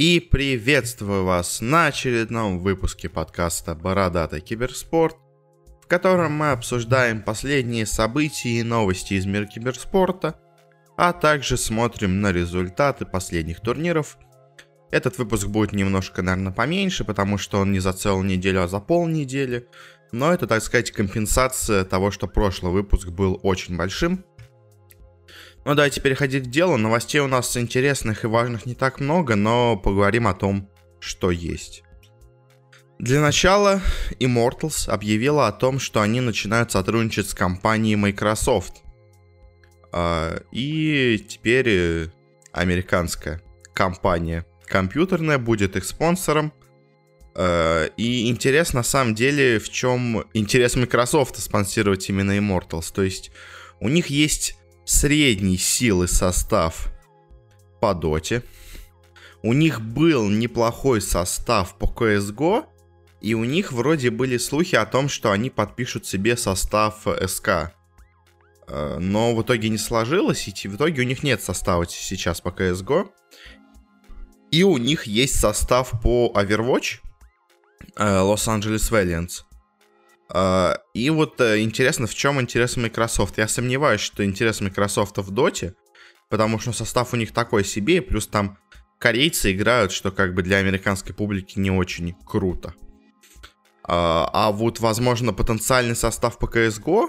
И приветствую вас на очередном выпуске подкаста «Бородатый киберспорт», в котором мы обсуждаем последние события и новости из мира киберспорта, а также смотрим на результаты последних турниров. Этот выпуск будет немножко, наверное, поменьше, потому что он не за целую неделю, а за полнедели. Но это, так сказать, компенсация того, что прошлый выпуск был очень большим. Ну давайте переходить к делу. Новостей у нас интересных и важных не так много, но поговорим о том, что есть. Для начала Immortals объявила о том, что они начинают сотрудничать с компанией Microsoft. А, и теперь э, американская компания компьютерная будет их спонсором. А, и интерес на самом деле в чем интерес Microsoft спонсировать именно Immortals. То есть у них есть средней силы состав по доте. У них был неплохой состав по CSGO, и у них вроде были слухи о том, что они подпишут себе состав СК. Э, но в итоге не сложилось, и в итоге у них нет состава сейчас по CSGO. И у них есть состав по Overwatch, э, Los Angeles Valiants. А, и вот э, интересно, в чем интерес Microsoft. Я сомневаюсь, что интерес Microsoft в доте, потому что состав у них такой себе, плюс там корейцы играют, что как бы для американской публики не очень круто. А, а вот, возможно, потенциальный состав по CSGO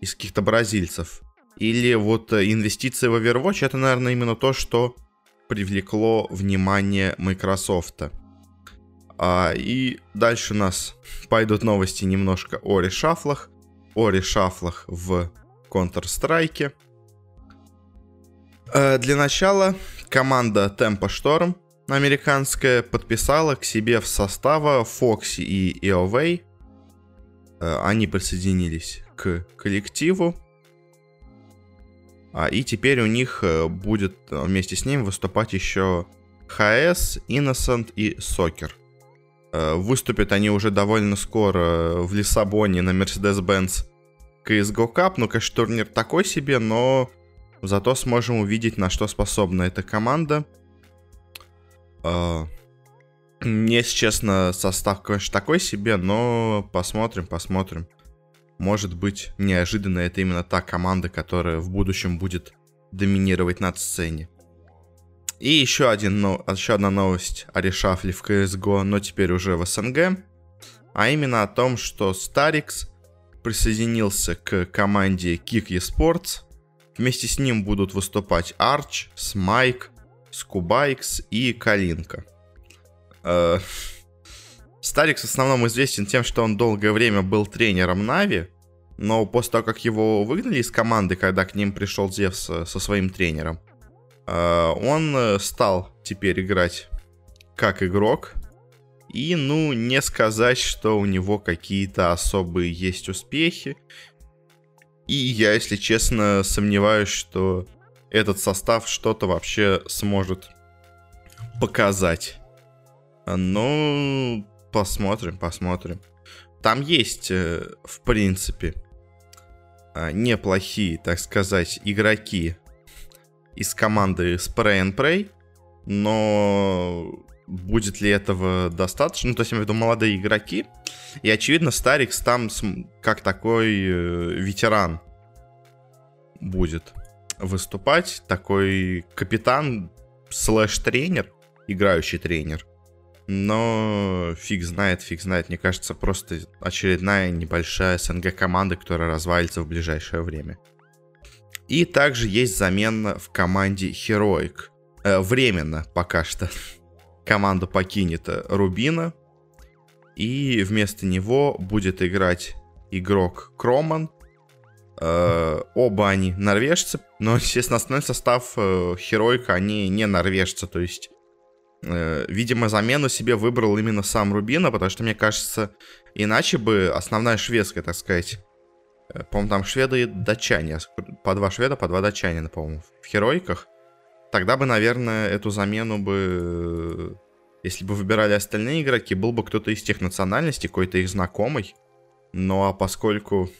из каких-то бразильцев или вот э, инвестиции в Overwatch, это, наверное, именно то, что привлекло внимание Microsoft. А, и дальше у нас пойдут новости немножко о решафлах. О решафлах в Counter-Strike. А, для начала команда Tempo Storm американская подписала к себе в состава Фокси и EOV. А, они присоединились к коллективу. А, и теперь у них э, будет вместе с ним выступать еще ХС, Innocent и Soccer. Э, выступят они уже довольно скоро в Лиссабоне на Mercedes-Benz CSGO Cup. Ну, конечно, турнир такой себе, но зато сможем увидеть, на что способна эта команда. Э, мне, если честно, состав, конечно, такой себе, но посмотрим, посмотрим. Может быть, неожиданно это именно та команда, которая в будущем будет доминировать над сцене. И еще, один, ну, еще одна новость о решафле в CSGO, но теперь уже в СНГ. А именно о том, что Starix присоединился к команде Kick Esports. Вместе с ним будут выступать Arch, Смайк, Скубайкс и Калинка. Э, Starix в основном известен тем, что он долгое время был тренером Na'Vi, но после того, как его выгнали из команды, когда к ним пришел Зевс э, со своим тренером, он э, стал теперь играть как игрок. И, ну, не сказать, что у него какие-то особые есть успехи. И я, если честно, сомневаюсь, что этот состав что-то вообще сможет показать. Ну, посмотрим, посмотрим. Там есть, э, в принципе, неплохие, так сказать, игроки из команды Spray and Pray, но будет ли этого достаточно? Ну, то есть, я имею в виду молодые игроки. И, очевидно, Старикс там как такой э, ветеран будет выступать. Такой капитан слэш-тренер, играющий тренер. Но фиг знает, фиг знает. Мне кажется, просто очередная небольшая СНГ команда, которая развалится в ближайшее время. И также есть замена в команде Heroic. Э, временно пока что. Команду покинет Рубина. И вместо него будет играть игрок Кроман. Э, оба они норвежцы. Но, естественно, основной состав э, Heroic, они не норвежцы. То есть, э, видимо, замену себе выбрал именно сам Рубина. Потому что, мне кажется, иначе бы основная шведская, так сказать, Э, по-моему, там шведы и датчане. По два шведа, по два датчанина, по-моему, в херойках. Тогда бы, наверное, эту замену бы... Если бы выбирали остальные игроки, был бы кто-то из тех национальностей, какой-то их знакомый. Ну а поскольку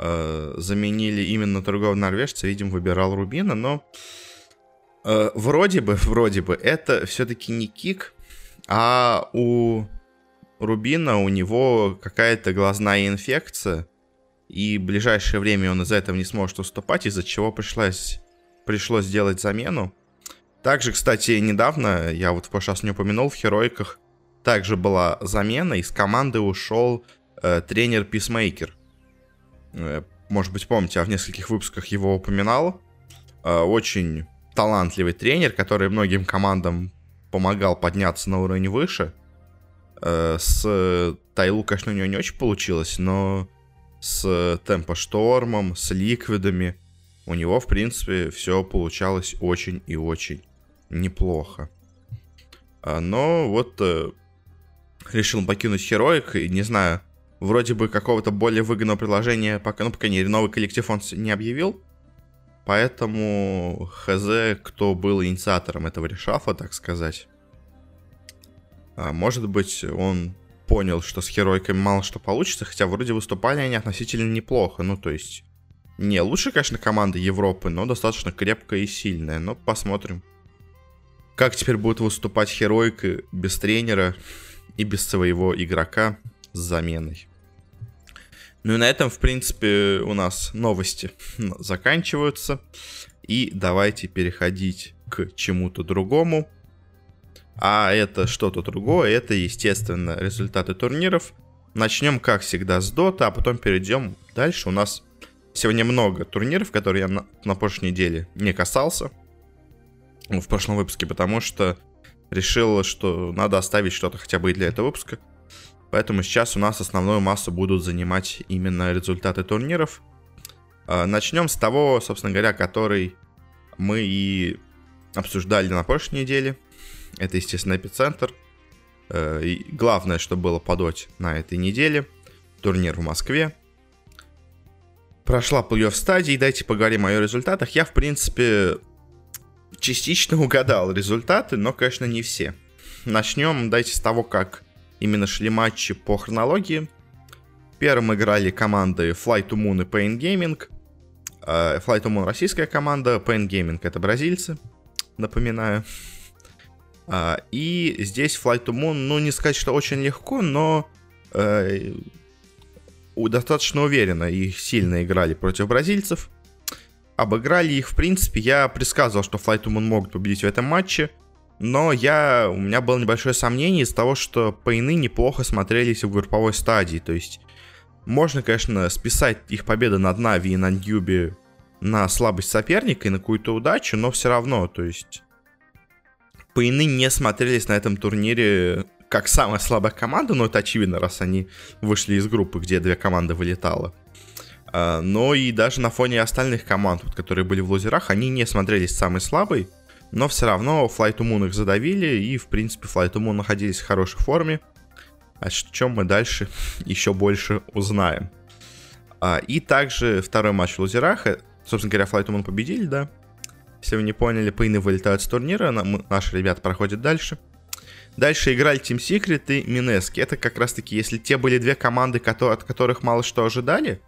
э, заменили именно торгового норвежца, видимо, выбирал Рубина, но Э, вроде бы, вроде бы, это все-таки не кик, а у Рубина у него какая-то глазная инфекция, и в ближайшее время он из-за этого не сможет уступать, из-за чего пришлось, пришлось сделать замену. Также, кстати, недавно, я вот в прошлый раз не упомянул, в Херойках также была замена, из команды ушел э, тренер Писмейкер. Э, может быть, помните, я в нескольких выпусках его упоминал. Э, очень талантливый тренер, который многим командам помогал подняться на уровень выше. Э, с Тайлу, конечно, у него не очень получилось, но с Темпо Штормом, с Ликвидами у него, в принципе, все получалось очень и очень неплохо. А, но вот э, решил покинуть Heroic, и не знаю, вроде бы какого-то более выгодного предложения, пока, ну, пока не новый коллектив он не объявил. Поэтому хз, кто был инициатором этого решафа, так сказать. А, может быть, он понял, что с Херойками мало что получится, хотя вроде выступали они относительно неплохо. Ну, то есть, не лучшая, конечно, команда Европы, но достаточно крепкая и сильная. Но посмотрим, как теперь будет выступать Херойка без тренера и без своего игрока с заменой. Ну и на этом, в принципе, у нас новости заканчиваются. И давайте переходить к чему-то другому. А это что-то другое, это, естественно, результаты турниров. Начнем, как всегда, с Dota, а потом перейдем дальше. У нас сегодня много турниров, которые я на, на прошлой неделе не касался. В прошлом выпуске, потому что решил, что надо оставить что-то хотя бы и для этого выпуска. Поэтому сейчас у нас основную массу будут занимать именно результаты турниров. А, Начнем с того, собственно говоря, который мы и обсуждали на прошлой неделе. Это, естественно, эпицентр. Э, и главное, что было подоть на этой неделе. Турнир в Москве. Прошла плей-офф стадии. Дайте поговорим о ее результатах. Я, в принципе, частично угадал результаты, но, конечно, не все. Начнем, дайте с того, как именно шли матчи по хронологии. Первым играли команды Fly to Moon и Pain Gaming. Э, Fly to Moon российская команда, Pain Gaming это бразильцы, напоминаю. А, и здесь Fly to Moon, ну не сказать, что очень легко, но э, достаточно уверенно и сильно играли против бразильцев. Обыграли их, в принципе, я предсказывал, что Fly to Moon могут победить в этом матче. Но я, у меня было небольшое сомнение из того, что пейны неплохо смотрелись в групповой стадии. То есть, можно, конечно, списать их победы над Нави и на Ньюби на слабость соперника и на какую-то удачу, но все равно, то есть... Пейны не смотрелись на этом турнире как самая слабая команда, но это очевидно, раз они вышли из группы, где две команды вылетало. А, но и даже на фоне остальных команд, которые были в лузерах, они не смотрелись самой слабой. Но все равно Flight to Moon их задавили, и, в принципе, Flight to Moon находились в хорошей форме. О чем мы дальше еще больше узнаем. А, и также второй матч в лузерах. Э, собственно говоря, Flight to Moon победили, да. Если вы не поняли, пейны вылетают с турнира, наши ребята проходят дальше. Дальше играли Team Secret и Минески. Это как раз таки, если те были две команды, от которых мало что ожидали,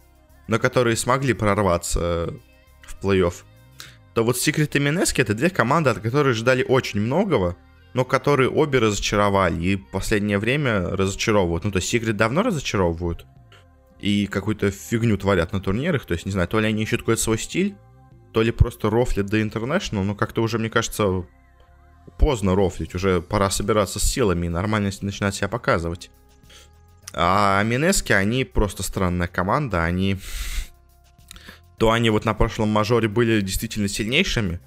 но которые смогли прорваться в плей-офф, то вот Secret и Минески это две команды, от которых ждали очень многого, но которые обе разочаровали и в последнее время разочаровывают. Ну, то есть Secret давно разочаровывают и какую-то фигню творят на турнирах, то есть, не знаю, то ли они ищут какой-то свой стиль, то ли просто рофлят до International, но как-то уже, мне кажется, поздно рофлить, уже пора собираться с силами и нормально начинать себя показывать. А Минески, они просто странная команда, они то они вот на прошлом мажоре были действительно сильнейшими,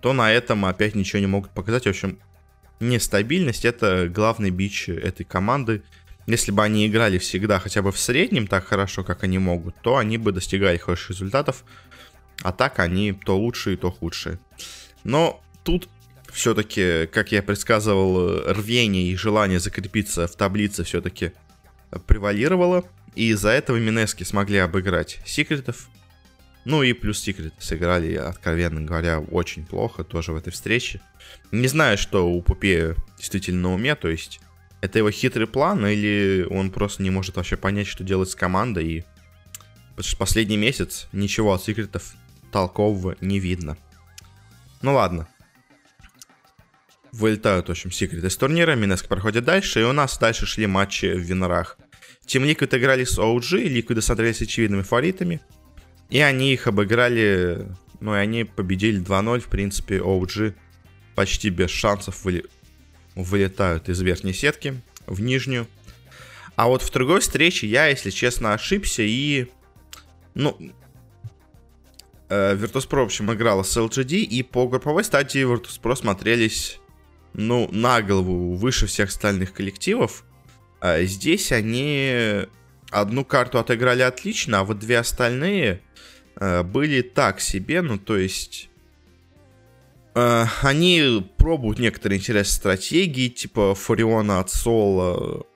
то на этом опять ничего не могут показать. В общем, нестабильность — это главный бич этой команды. Если бы они играли всегда хотя бы в среднем так хорошо, как они могут, то они бы достигали хороших результатов. А так они то лучшие, то худшие. Но тут все-таки, как я предсказывал, рвение и желание закрепиться в таблице все-таки превалировало. И из-за этого Минески смогли обыграть Секретов, ну и плюс Секрет сыграли, откровенно говоря, очень плохо тоже в этой встрече. Не знаю, что у Пупе действительно на уме, то есть это его хитрый план или он просто не может вообще понять, что делать с командой. И последний месяц ничего от секретов толкового не видно. Ну ладно. вылетают, в общем, секреты из турнира, Минеск проходит дальше, и у нас дальше шли матчи в Винорах. Team Liquid играли с OG, Liquid смотрелись очевидными фаворитами, и они их обыграли, ну и они победили 2-0, в принципе, OG почти без шансов выли... вылетают из верхней сетки в нижнюю. А вот в другой встрече я, если честно, ошибся и... Ну, Virtus.pro, в общем, играла с LGD, и по групповой стадии Virtus.pro смотрелись, ну, на голову выше всех остальных коллективов. А здесь они одну карту отыграли отлично, а вот две остальные э, были так себе, ну, то есть... Э, они пробуют некоторые интересные стратегии, типа Фуриона от Соло,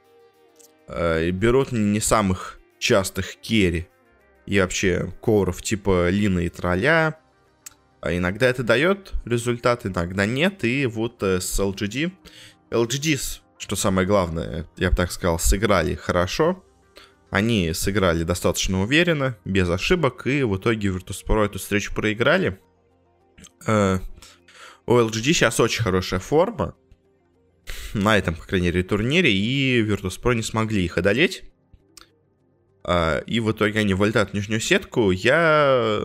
э, берут не самых частых керри и вообще коров типа Лина и Тролля. А иногда это дает результат, иногда нет. И вот э, с LGD. LGD, что самое главное, я бы так сказал, сыграли хорошо. Они сыграли достаточно уверенно, без ошибок, и в итоге Virtus.pro эту встречу проиграли. Э, у LGD сейчас очень хорошая форма. На этом, по крайней мере, турнире, и Virtus.pro не смогли их одолеть. А, и в итоге они вылетают в нижнюю сетку. Я,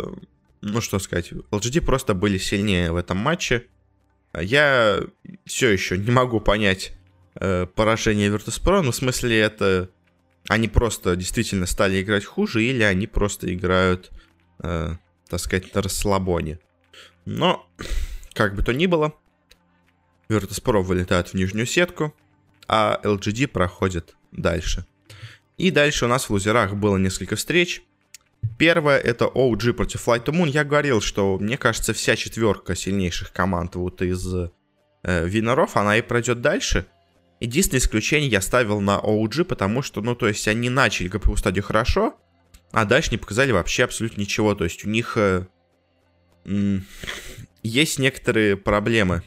ну что сказать, LGD просто были сильнее в этом матче. Я все еще не могу понять э, поражение Virtus.pro, ну в смысле это они просто действительно стали играть хуже или они просто играют, э, так сказать, на расслабоне. Но, как бы то ни было, Virtus.pro вылетают в нижнюю сетку, а LGD проходит дальше. И дальше у нас в лузерах было несколько встреч. Первая это OG против Flight to Moon. Я говорил, что мне кажется, вся четверка сильнейших команд вот из э, Виноров, она и пройдет дальше. Единственное исключение я ставил на OG, потому что, ну, то есть они начали ГПУ стадию хорошо, а дальше не показали вообще абсолютно ничего. То есть у них э, есть некоторые проблемы,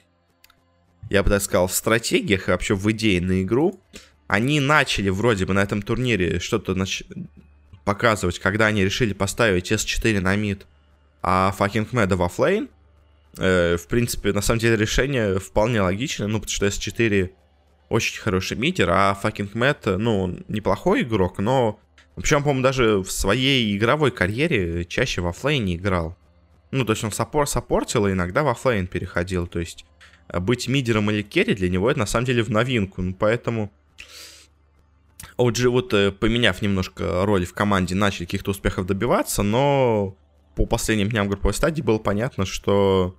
я бы так сказал, в стратегиях и вообще в идее на игру они начали вроде бы на этом турнире что-то нач... показывать, когда они решили поставить S4 на мид, а fucking Мэда во флейн. Э, в принципе, на самом деле решение вполне логичное, ну, потому что S4 очень хороший мидер, а fucking Мэд, ну, неплохой игрок, но... Причем, по-моему, даже в своей игровой карьере чаще во флейне играл. Ну, то есть он саппор саппортил и иногда в offlane переходил. То есть быть мидером или керри для него это на самом деле в новинку. Ну, поэтому OG вот э, поменяв немножко роль в команде, начали каких-то успехов добиваться, но по последним дням групповой стадии было понятно, что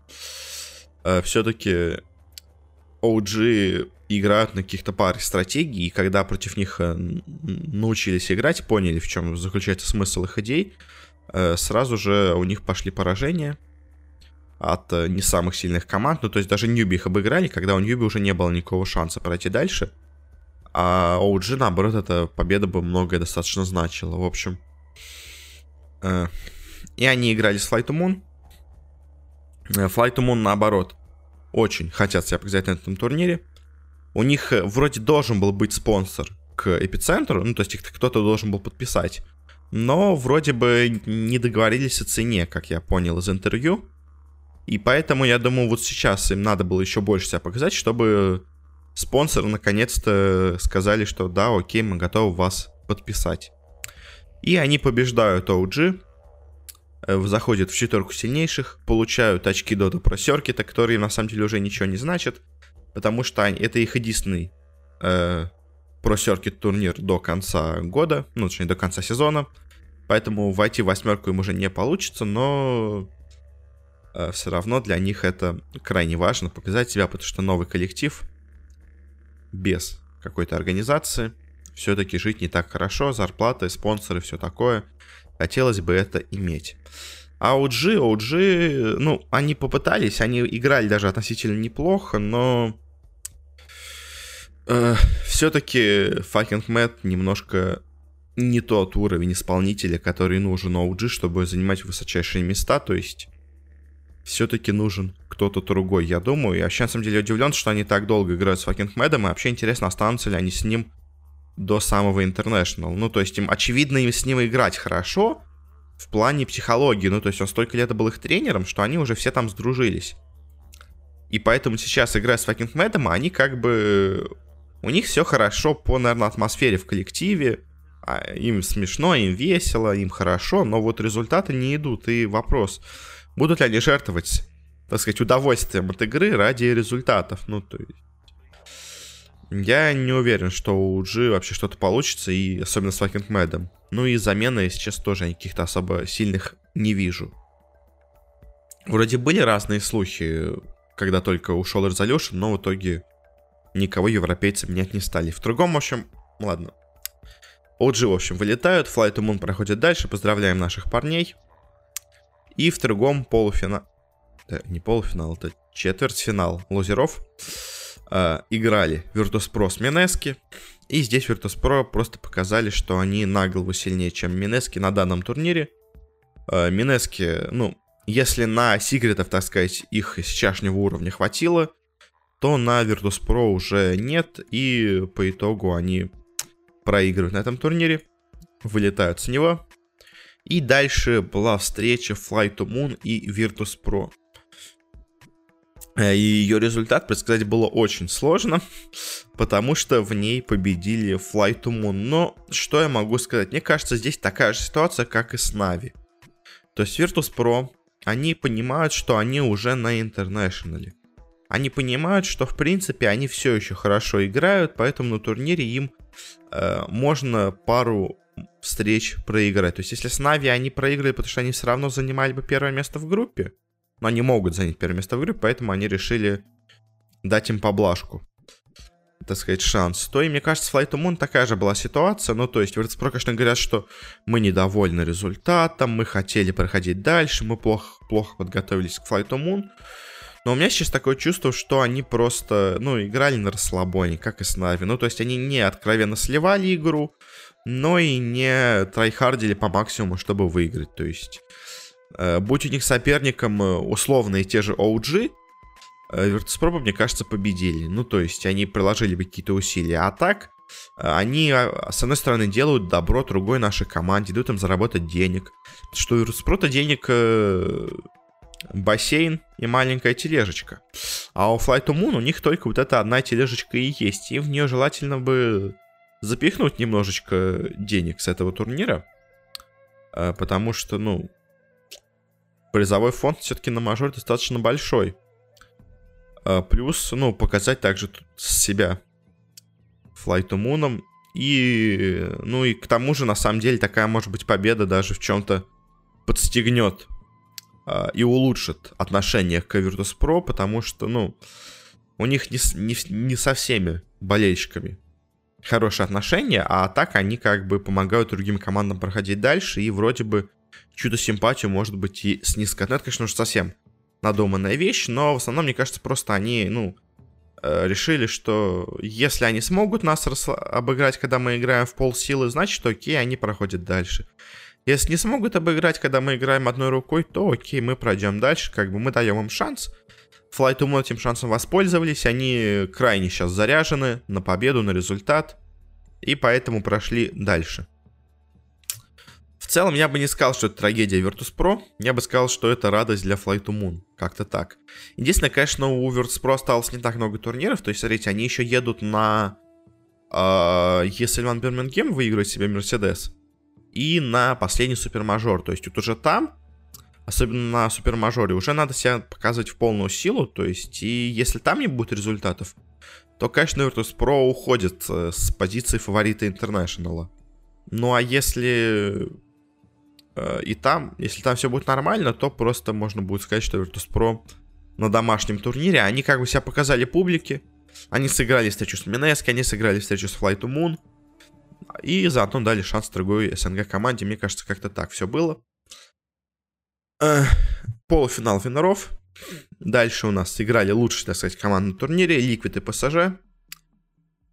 э, все-таки OG играют на каких-то парах стратегий, и когда против них э, научились играть, поняли, в чем заключается смысл их идей, э, сразу же у них пошли поражения от не самых сильных команд. Ну, то есть даже Ньюби их обыграли, когда у Ньюби уже не было никакого шанса пройти дальше. А OG, наоборот, эта победа бы многое достаточно значила. В общем. Э, и они играли с Flight to Moon. Э, Flight to Moon, наоборот, очень хотят себя показать на этом турнире. У них э, вроде должен был быть спонсор к эпицентру, ну, то есть их кто-то должен был подписать. Но вроде бы не договорились о цене, как я понял из интервью. И поэтому, я думаю, вот сейчас им надо было еще больше себя показать, чтобы спонсоры наконец-то сказали, что да, окей, мы готовы вас подписать. И они побеждают OG, э, заходят в четверку сильнейших, получают очки Дота Про Circuit, которые на самом деле уже ничего не значат, потому что это их единственный э, Pro Circuit турнир до конца года, ну, точнее, до конца сезона, поэтому войти в восьмерку им уже не получится, но э, все равно для них это крайне важно показать себя, потому что новый коллектив — без какой-то организации. Все-таки жить не так хорошо, зарплаты, спонсоры, все такое. Хотелось бы это иметь. А OG, OG, ну, они попытались, они играли даже относительно неплохо, но э, все-таки Fucking Mad немножко не тот уровень исполнителя, который нужен OG, чтобы занимать высочайшие места, то есть все-таки нужен кто-то другой, я думаю. Я вообще, на самом деле, удивлен, что они так долго играют с Fucking Мэдом, и вообще интересно, останутся ли они с ним до самого International. Ну, то есть им, очевидно, им с ним играть хорошо в плане психологии. Ну, то есть он столько лет был их тренером, что они уже все там сдружились. И поэтому сейчас, играя с Fucking Madом, они как бы... У них все хорошо по, наверное, атмосфере в коллективе. А им смешно, им весело, им хорошо, но вот результаты не идут. И вопрос, будут ли они жертвовать, так сказать, удовольствием от игры ради результатов? Ну, то есть... Я не уверен, что у G вообще что-то получится, и особенно с Fucking Madом. Ну и замены, если честно, тоже каких-то особо сильных не вижу. Вроде были разные слухи, когда только ушел Resolution, но в итоге никого европейцы менять не стали. В другом, в общем, ладно. OG, в общем, вылетают, Flight to Moon проходит дальше, поздравляем наших парней. И в другом полуфинал... Да, не полуфинал, это четвертьфинал лузеров. Э, играли Virtus.pro с Минески. И здесь Virtus.pro просто показали, что они на голову сильнее, чем Минески на данном турнире. Э, Минески, ну, если на секретов, так сказать, их сейчасшнего уровня хватило, то на Virtus.pro уже нет, и по итогу они проигрывают на этом турнире, вылетают с него. И дальше была встреча Fly to Moon и Virtus.pro. Э, и ее результат предсказать было очень сложно, потому что в ней победили Fly to Moon. Но что я могу сказать? Мне кажется, здесь такая же ситуация, как и с Navi. То есть Virtus.pro они понимают, что они уже на интернешнале. Они понимают, что в принципе они все еще хорошо играют, поэтому на турнире им э, можно пару встреч проиграть. То есть если с Na'Vi они проиграли, потому что они все равно занимали бы первое место в группе, но они могут занять первое место в группе, поэтому они решили дать им поблажку так сказать, шанс, то и, мне кажется, FlyToMoon такая же была ситуация. Ну, то есть, Virtus.pro, конечно, говорят, что мы недовольны результатом, мы хотели проходить дальше, мы плохо, плохо подготовились к Flight to Moon. Но у меня сейчас такое чувство, что они просто, ну, играли на расслабоне, как и с Нави. Ну, то есть, они не откровенно сливали игру, но и не трайхардили по максимуму, чтобы выиграть. То есть, будь у них соперником э, условные те же OG, Э, Virtus.pro, мне кажется, победили. Ну, то есть они приложили бы какие-то усилия. А так, э, они, а, с одной стороны, делают добро другой нашей команде, дают им заработать денег. Что у Virtus.pro денег э, бассейн и маленькая тележечка. А у Flight to Moon у них только вот эта одна тележечка и есть. И в нее желательно бы запихнуть немножечко денег с этого турнира. Потому что, ну, призовой фонд все-таки на мажор достаточно большой. А, плюс, ну, показать также себя Flight to Moon. И, ну, и к тому же, на самом деле, такая, может быть, победа даже в чем-то подстегнет э, и улучшит отношение к Virtus.pro, потому что, ну, у них не, не, не со всеми болельщиками хорошие отношения, а так они как бы помогают другим командам проходить дальше, и вроде бы чудо симпатию может быть и снискать. Ну, это, конечно, уж совсем надуманная вещь, но в основном, мне кажется, просто они, ну, э, решили, что если они смогут нас обыграть, когда мы играем в полсилы, значит, окей, они проходят дальше. Если не смогут обыграть, когда мы играем одной рукой, то окей, мы пройдем дальше, как бы мы даем им шанс. Flight Moon этим шансом воспользовались, они крайне сейчас заряжены на победу, на результат, и поэтому прошли дальше. В целом, я бы не сказал, что это трагедия Virtus.pro. Я бы сказал, что это радость для Flight to Moon. Как-то так. Единственное, конечно, у Virtus.pro осталось не так много турниров. То есть, смотрите, они еще едут на... Э, если Ван Бирмингем выиграет себе Мерседес. И на последний супермажор. То есть, вот уже там, особенно на супермажоре, уже надо себя показывать в полную силу. То есть, и если там не будет результатов, то, конечно, Virtus.pro уходит э, с позиции фаворита Интернешнала. Ну а если Э, и там, если там все будет нормально, то просто можно будет сказать, что Virtus.pro на домашнем турнире, они как бы себя показали публике. Они сыграли встречу с Минеско, они сыграли встречу с Flight to Moon. И заодно дали шанс другой СНГ команде. Мне кажется, как-то так все было. Э, полуфинал Виноров. Дальше у нас играли лучшие, так сказать, команды на турнире. Liquid и PSG.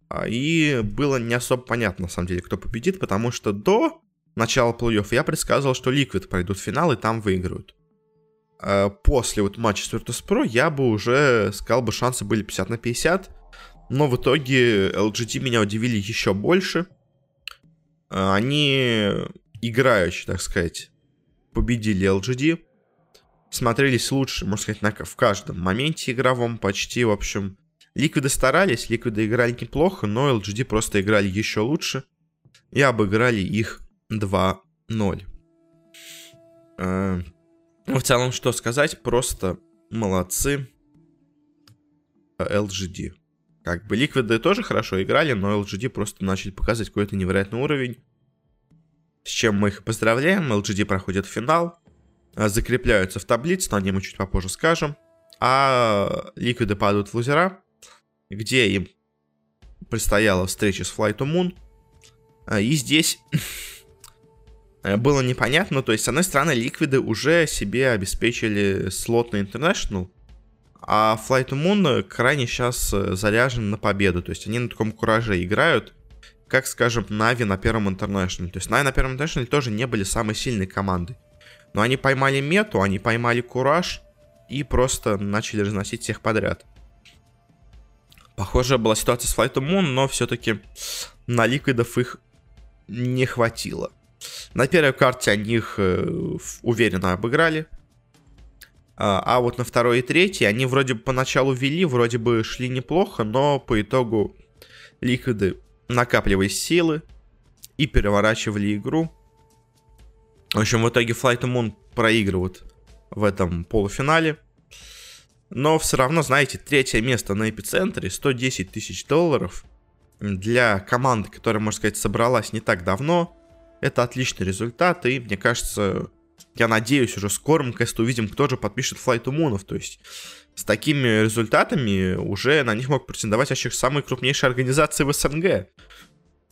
А, и было не особо понятно, на самом деле, кто победит, потому что до начала плей-офф, я предсказывал, что Liquid пройдут в финал и там выиграют. А после вот матча с Virtus.pro я бы уже сказал бы, шансы были 50 на 50. Но в итоге LGD меня удивили еще больше. А они играючи, так сказать, победили LGD. смотрелись лучше, можно сказать, на, в каждом моменте игровом почти, в общем. Ликвиды старались, Ликвиды играли неплохо, но LGD просто играли еще лучше и обыграли их 2-0. Э, в целом, что сказать, просто молодцы LGD. Как бы Ликвиды тоже хорошо играли, но LGD просто начали показывать какой-то невероятный уровень. С чем мы их поздравляем. LGD проходит финал. Э, закрепляются в таблице, но о нем мы чуть попозже скажем. А Ликвиды падают в лузера, где им предстояла встреча с FlyToMoon. Э, и здесь было непонятно, то есть, с одной стороны, Ликвиды уже себе обеспечили слот на International, а FlyToMoon крайне сейчас э, заряжен на победу. То есть они на таком кураже играют, как, скажем, Na'Vi на первом Интернешнале. То есть Na'Vi на первом Интернешнале тоже не были самой сильной командой. Но они поймали мету, они поймали кураж и просто начали разносить всех подряд. Похожая была ситуация с Flight to Moon, но все-таки на ликвидов их не хватило. На первой карте они их э, уверенно обыграли. А, а вот на второй и третьей они вроде бы поначалу вели, вроде бы шли неплохо, но по итогу ликвиды накапливали силы и переворачивали игру. В общем, в итоге Flight Moon проигрывают в этом полуфинале. Но все равно, знаете, третье место на эпицентре, 110 тысяч долларов для команды, которая, можно сказать, собралась не так давно, это отличный результат, и мне кажется, я надеюсь, уже скоро мы наконец-то увидим, кто же подпишет Flight to То есть с такими результатами уже на них мог претендовать вообще самые крупнейшие организации в СНГ.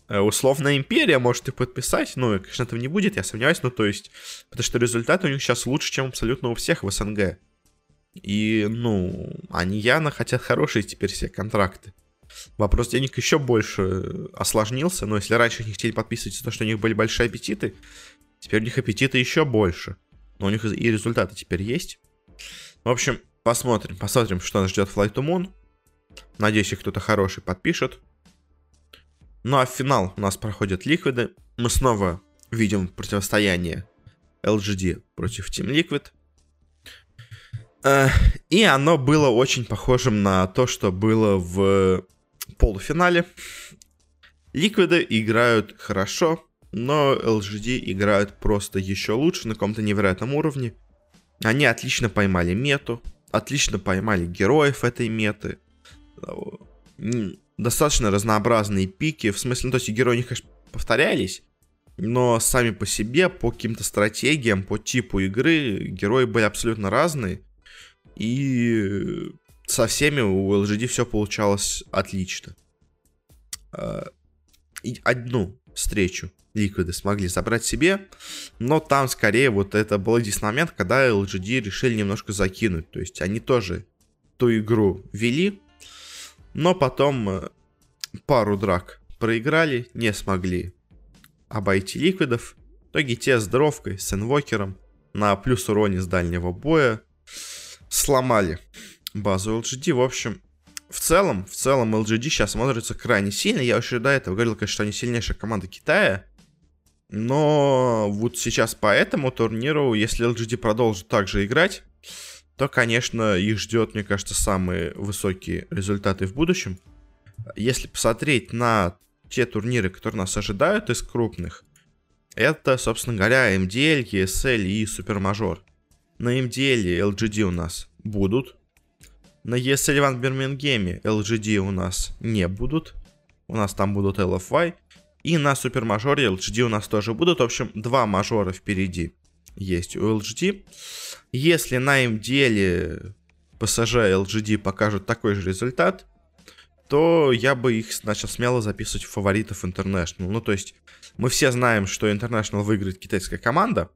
Э, условная империя может и подписать, ну, конечно, этого не будет, я сомневаюсь, но то есть, потому что результаты у них сейчас лучше, чем абсолютно у всех в СНГ. И, ну, они явно хотят хорошие теперь все контракты. Вопрос денег еще больше осложнился, но если раньше они хотели подписывать то, что у них были большие аппетиты, Теперь у них аппетиты еще больше. Но у них и результаты теперь есть. В общем, посмотрим, посмотрим, что нас ждет Flight to Moon. Надеюсь, их кто-то хороший подпишет. Ну а в финал у нас проходят ликвиды. Мы снова видим противостояние LGD против Team Liquid. Э, и оно было очень похожим на то, что было в полуфинале. Ликвиды играют хорошо, но LGD играют просто еще лучше на каком-то невероятном уровне. Они отлично поймали мету, отлично поймали героев этой меты. Достаточно разнообразные пики, в смысле, ну, то есть герои, них, конечно, повторялись, но сами по себе, по каким-то стратегиям, по типу игры, герои были абсолютно разные. И со всеми у LGD все получалось отлично. А, и одну встречу Ликвиды смогли забрать себе, но там скорее вот это был единственный момент, когда LGD решили немножко закинуть, то есть они тоже ту игру вели, но потом э, пару драк проиграли, не смогли обойти Ликвидов, в итоге те с дровкой, с инвокером на плюс уроне с дальнего боя сломали базу LGD, в общем, в целом, в целом LGD сейчас смотрится крайне сильно. Я еще до этого говорил, конечно, что они сильнейшая команда Китая. Но вот сейчас по этому турниру, если LGD продолжит также играть, то, конечно, их ждет, мне кажется, самые высокие результаты в будущем. Если посмотреть на те турниры, которые нас ожидают из крупных, это, собственно говоря, MDL, ESL и Супермажор. На MDL LGD у нас будут. На ESL Ван Бирмингеме LGD у нас не будут. У нас там будут LFY. И на супермажоре LGD у нас тоже будут. В общем, два мажора впереди есть у LGD. Если на деле PSG LGD покажут такой же результат, то я бы их начал смело записывать в фаворитов International. Ну, то есть, мы все знаем, что International выиграет китайская команда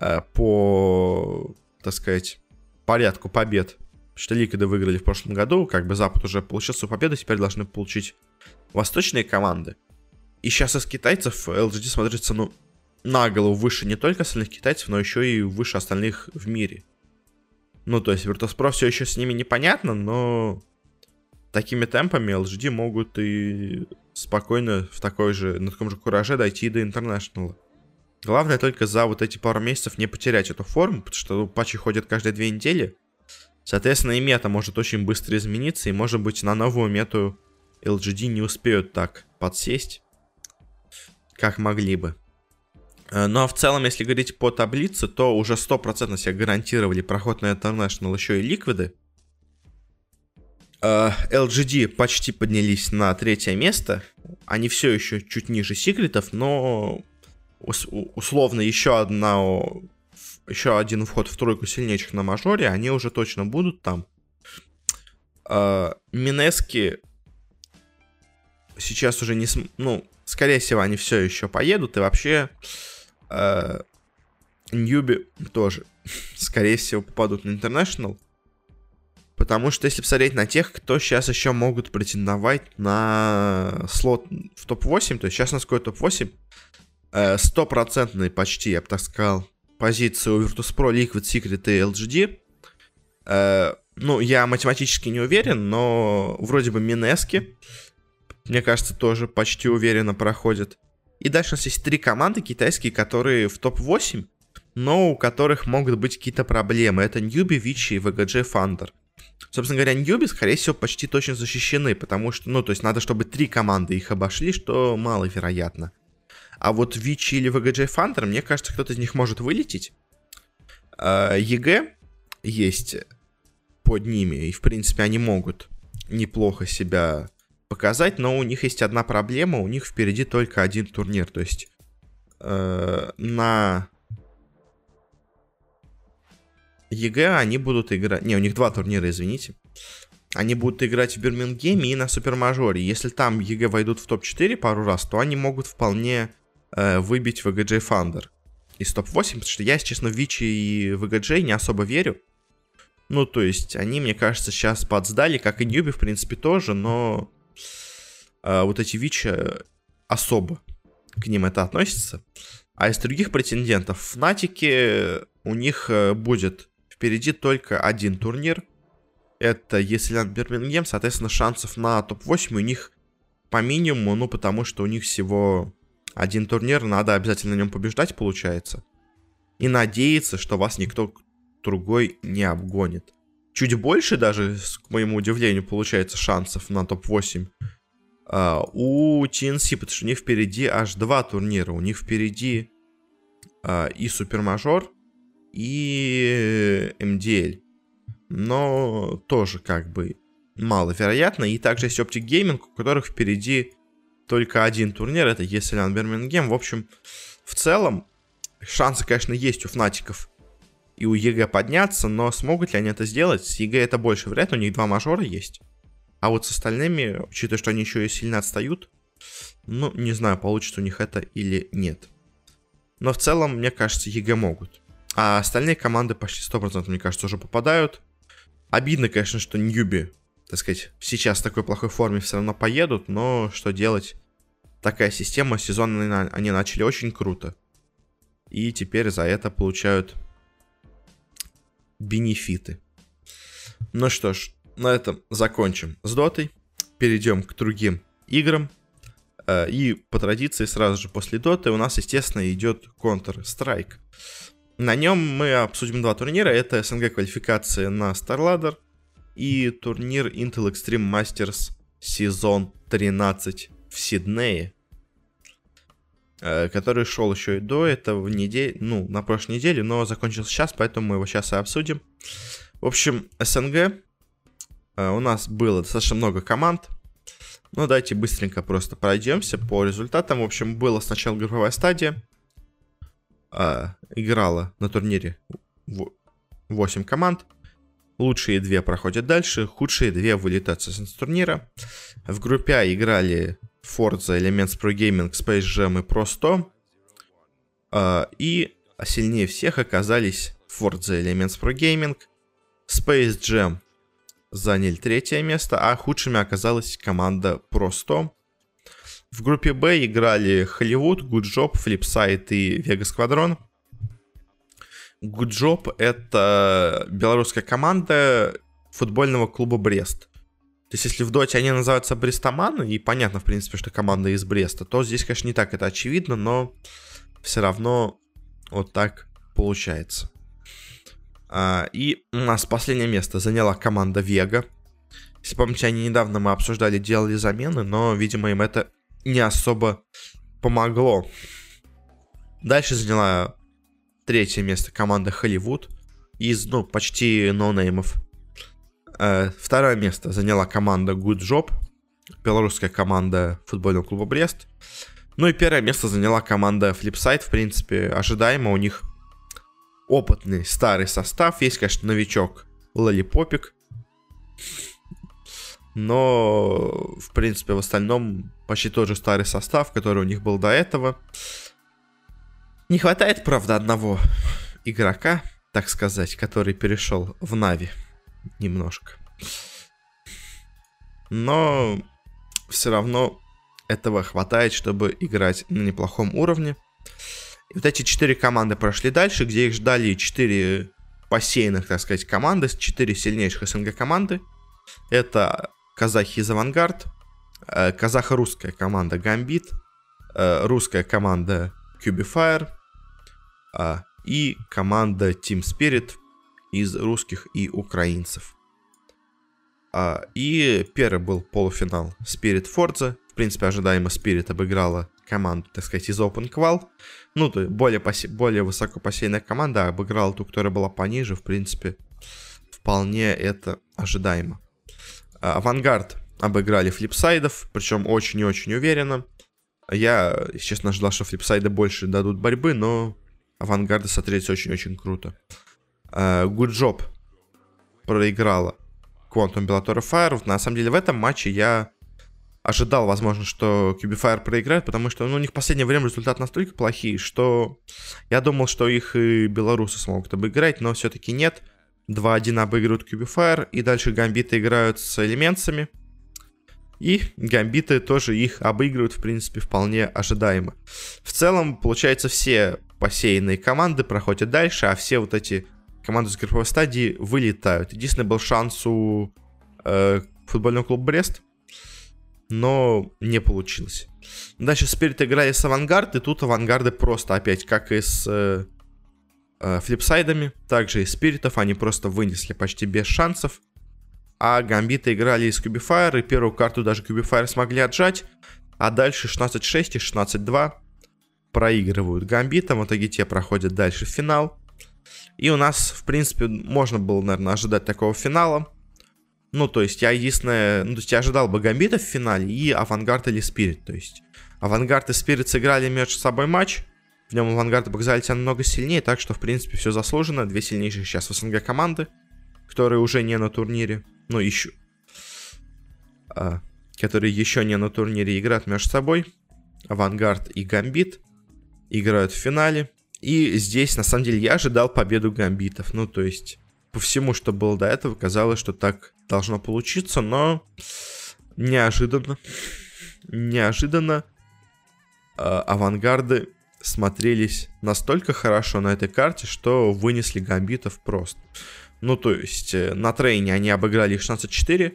э, по, так сказать, порядку побед. Что Ликвиды выиграли в прошлом году, как бы Запад уже получил свою победу, теперь должны получить восточные команды. И сейчас из китайцев LGD смотрится, ну, на голову выше не только остальных китайцев, но еще и выше остальных в мире. Ну, то есть Virtus.pro все еще с ними непонятно, но такими темпами LGD могут и спокойно в такой же, на таком же кураже дойти до интернешнала. Главное только за вот эти пару месяцев не потерять эту форму, потому что патчи ходят каждые две недели. Соответственно, и мета может очень быстро измениться, и, может быть, на новую мету LGD не успеют так подсесть, как могли бы. Э, но в целом, если говорить по таблице, то уже 100% себе гарантировали проход на International еще и ликвиды. LGD почти поднялись на третье место. Они все еще чуть ниже секретов, но условно еще одна еще один вход в тройку сильнейших на мажоре, они уже точно будут там. Э, Минески сейчас уже не... Ну, скорее всего, они все еще поедут, и вообще э, Ньюби тоже, скорее всего, попадут на International. Потому что если посмотреть на тех, кто сейчас еще могут претендовать на слот в топ-8, то сейчас у нас какой топ-8, э, стопроцентный почти, я бы так сказал, позиции у Virtus.pro, Liquid Secret и LGD. Э, ну, я математически не уверен, но вроде бы Минески, мне кажется, тоже почти уверенно проходит. И дальше у нас есть три команды китайские, которые в топ-8, но у которых могут быть какие-то проблемы. Это Ньюби, Вичи и VGG Thunder. Собственно говоря, Ньюби, скорее всего, почти точно защищены, потому что, ну, то есть надо, чтобы три команды их обошли, что маловероятно. А вот Vici или VGJ Thunder, мне кажется, кто-то из них может вылететь. А, EG есть под ними, и, в принципе, они могут неплохо себя показать, но у них есть одна проблема, у них впереди только один турнир, то есть э, на EG они будут играть... Не, у них два турнира, извините. Они будут играть в Бирмингеме и на Супермажоре. Если там EG войдут в топ-4 пару раз, то они могут вполне э, выбить VGJ Thunder из топ-8, потому что я, если честно, в Вичи и VGJ не особо верю. Ну, то есть, они, мне кажется, сейчас подсдали, как и Ньюби, в принципе, тоже, но э, вот эти Вичи особо к ним это относится. А из других претендентов, в Фнатике у них э, будет впереди только один турнир. Это Еселян Бирмингем, соответственно, шансов на топ-8 у них по минимуму, ну, потому что у них всего один турнир, надо обязательно на нем побеждать, получается. И надеяться, что вас никто другой не обгонит. Чуть больше даже, к моему удивлению, получается шансов на топ-8 Uh, у TNC, потому что у них впереди аж два турнира. У них впереди uh, и Супермажор, и MDL. Но тоже как бы маловероятно. И также есть Optic Gaming, у которых впереди только один турнир, это ESL One Birmingham. В общем, в целом, шансы, конечно, есть у Фнатиков и у EG подняться, но смогут ли они это сделать? С EG это больше вряд у них два мажора есть. А вот с остальными, учитывая, что они еще и сильно отстают, ну, не знаю, получится у них это или нет. Но в целом, мне кажется, EG могут. А остальные команды почти 100%, мне кажется, уже попадают. Обидно, конечно, что Ньюби, так сказать, сейчас в такой плохой форме все равно поедут, но что делать? Такая система, сезон они начали очень круто. И теперь за это получают бенефиты. Ну что ж, на этом закончим с дотой. Перейдем к другим играм. Э, и по традиции сразу же после доты у нас, естественно, идет Counter-Strike. На нем мы обсудим два турнира. Это СНГ квалификация на StarLadder и турнир Intel Extreme Masters сезон 13 в Сиднее, э, который шел еще и до этого в неделю, ну, на прошлой неделе, но закончился сейчас, поэтому мы его сейчас и обсудим. В общем, СНГ э, у нас было достаточно много команд. Ну, давайте быстренько просто пройдемся по результатам. В общем, была сначала групповая стадия а, играла на турнире 8 команд. Лучшие две проходят дальше, худшие две вылетают с турнира. В группе А играли Forza, Elements Pro Gaming, Space Jam и 100. А, и сильнее всех оказались Forza, Elements Pro Gaming, Space Jam заняли третье место, а худшими оказалась команда 100. В группе Б играли Hollywood, Good Job, Flipside и Vega Squadron. Job — это белорусская команда футбольного клуба Брест. То есть, если в доте они называются Брестоманы, и понятно, в принципе, что команда из Бреста, то здесь, конечно, не так это очевидно, но все равно вот так получается. А, и у нас последнее место заняла команда Вега. Если помните, они недавно мы обсуждали, делали замены, но, видимо, им это не особо помогло. Дальше заняла третье место команда Холливуд из, ну, почти ноунеймов. Э, второе место заняла команда Good Job, белорусская команда футбольного клуба Брест. Ну и первое место заняла команда Flipside, в принципе, ожидаемо. У них опытный старый состав. Есть, конечно, новичок Лолипопик. Но, в принципе, в остальном почти тот же старый состав, который у них был до этого. Не хватает, правда, одного игрока, так сказать, который перешел в Нави немножко. Но все равно этого хватает, чтобы играть на неплохом уровне. И вот эти четыре команды прошли дальше, где их ждали четыре посеянных, так сказать, команды, четыре сильнейших СНГ команды. Это казахи из Авангард, э, казахо-русская команда Гамбит, э, русская команда Cubifier э, и команда Team Spirit из русских и украинцев. И первый был полуфинал Spirit Forza. В принципе, ожидаемо Spirit обыграла команду, так сказать, из Open Qual. Ну, то есть более, посе... более высоко посеянная команда обыграла ту, которая была пониже. В принципе, вполне это ожидаемо. А, Авангард обыграли флипсайдов, причем очень и очень уверенно. Я, честно, ожидал, что флипсайды больше дадут борьбы, но авангарды смотрелись очень-очень круто. А, Good Job проиграла Quantum Bellator Fire. На самом деле в этом матче я ожидал, возможно, что Cubifire проиграет, потому что ну, у них в последнее время результат настолько плохие, что я думал, что их и белорусы смогут обыграть, но все-таки нет. 2-1 обыгрывают Cubifire, и дальше гамбиты играют с элементами. И гамбиты тоже их обыгрывают, в принципе, вполне ожидаемо. В целом, получается, все посеянные команды проходят дальше, а все вот эти команды с групповой стадии вылетают. Единственный был шанс у э, футбольного клуба Брест, но не получилось. Дальше Спирит играли с Авангард, и тут Авангарды просто опять, как и с э, э, флипсайдами, также и Спиритов, они просто вынесли почти без шансов. А Гамбиты играли из Кубифайр, и первую карту даже Кубифайр смогли отжать, а дальше 16-6 и 16-2 проигрывают Гамбитам, в итоге те проходят дальше в финал. И у нас, в принципе, можно было, наверное, ожидать такого финала. Ну, то есть я единственное... Ну, то есть я ожидал бы Гамбита в финале и Avangar или Spirit. То есть Avangar и Spirit сыграли между собой матч. В нем Avangar показали себя намного сильнее, так что, в принципе, все заслужено. Две сильнейшие сейчас в СНГ команды, которые уже не на турнире. Ну, еще... А, которые еще не на турнире играют между собой. Avangar и Гамбит играют в финале. И здесь, на самом деле, я ожидал победу Гамбитов. Ну, то есть, по всему, что было до этого, казалось, что так должно получиться, но неожиданно, неожиданно э, авангарды смотрелись настолько хорошо на этой карте, что вынесли гамбитов просто. Ну, то есть, э, на трейне они обыграли 16-4,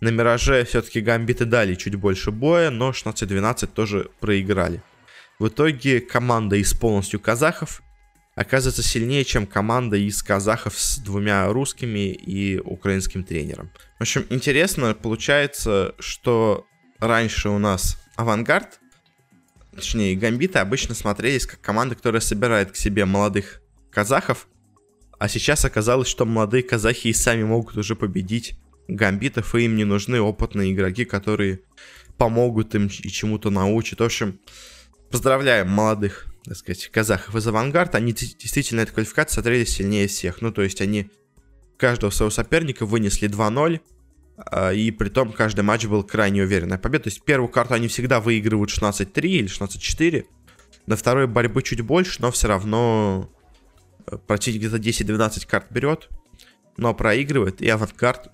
на Мираже все-таки гамбиты дали чуть больше боя, но 16-12 тоже проиграли. В итоге команда из полностью казахов оказывается сильнее, чем команда из казахов с двумя русскими и украинским тренером. В общем, интересно получается, что раньше у нас авангард, точнее гамбиты обычно смотрелись как команда, которая собирает к себе молодых казахов, а сейчас оказалось, что молодые казахи и сами могут уже победить гамбитов, и им не нужны опытные игроки, которые помогут им и чему-то научат. В общем, поздравляем молодых так сказать, казахов из авангард, они действительно этой квалификации смотрелись сильнее всех. Ну, то есть они каждого своего соперника вынесли 2-0, а, и при том каждый матч был крайне уверенная победа. То есть первую карту они всегда выигрывают 16-3 или 16-4. На второй борьбы чуть больше, но все равно э, противник где-то 10-12 карт берет, но проигрывает. И авангард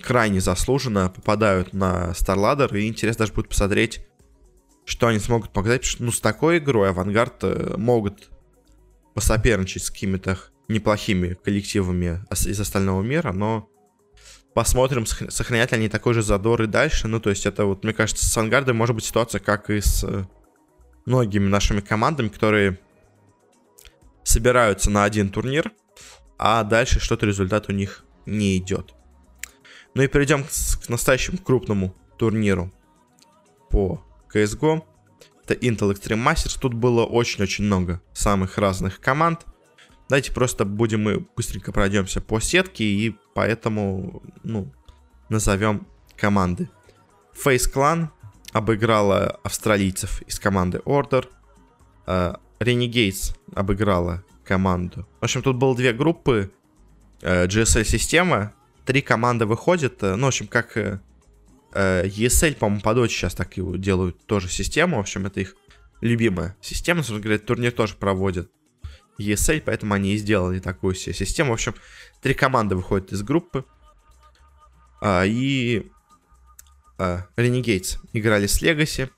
крайне заслуженно попадают на Старладер. И интересно даже будет посмотреть, что они смогут показать, потому что ну, с такой игрой Авангард э, могут посоперничать с какими-то неплохими коллективами из остального мира, но посмотрим, сохранят ли они такой же задор и дальше. Ну, то есть это вот, мне кажется, с Авангардом может быть ситуация, как и с многими нашими командами, которые собираются на один турнир, а дальше что-то результат у них не идет. Ну и перейдем к, настоящему крупному турниру по CSGO. Это Intel Extreme Masters. Тут было очень-очень много самых разных команд. Давайте просто будем мы быстренько пройдемся по сетке и поэтому, ну, назовем команды. Face Clan обыграла австралийцев из команды Order. Uh, Renegades обыграла команду. В общем, тут было две группы. Uh, GSL-система. Три команды выходят. Uh, ну, в общем, как ESL, по-моему, по Dota сейчас так и делают тоже систему. В общем, это их любимая система. Собственно говоря, турнир тоже проводят ESL, поэтому они и сделали такую себе систему. В общем, три команды выходят из группы. А, и а, Renegades играли с Legacy.